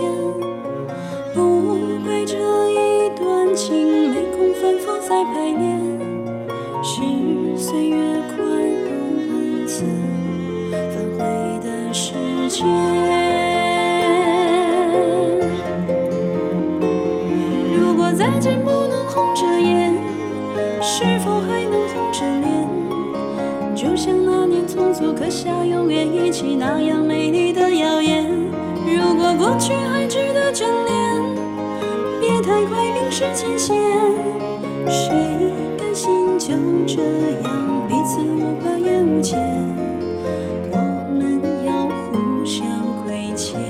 再成仙。不怪这一段情没空反复再排练，是岁月宽容恩赐反悔的时间。如果再见不能红着眼，是否还能红着脸？就像那年匆促刻下永远一起那样美丽的谣言。如果过去还值得眷恋，别太快冰释前嫌。谁甘心就这样彼此无挂也无牵？我们要互相亏欠，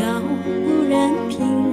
要不然凭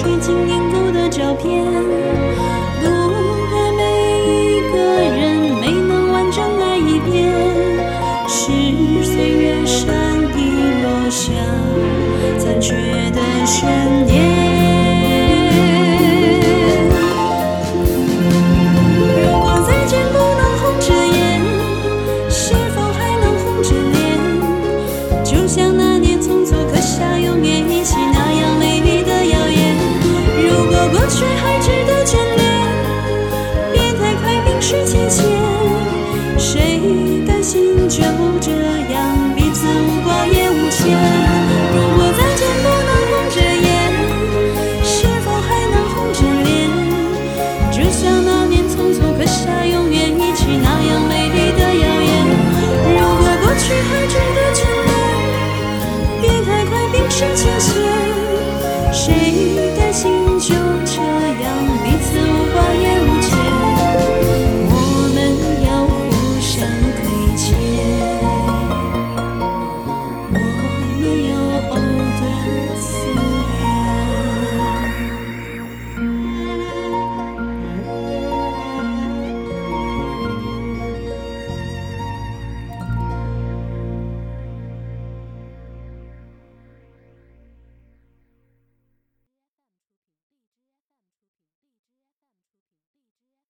水晶凝固的照片，不给每一个人没能完整爱一遍，是岁月善意落下残缺的悬念。如果再见不能红着眼，是否还能红着脸？就像那年匆促刻下永远。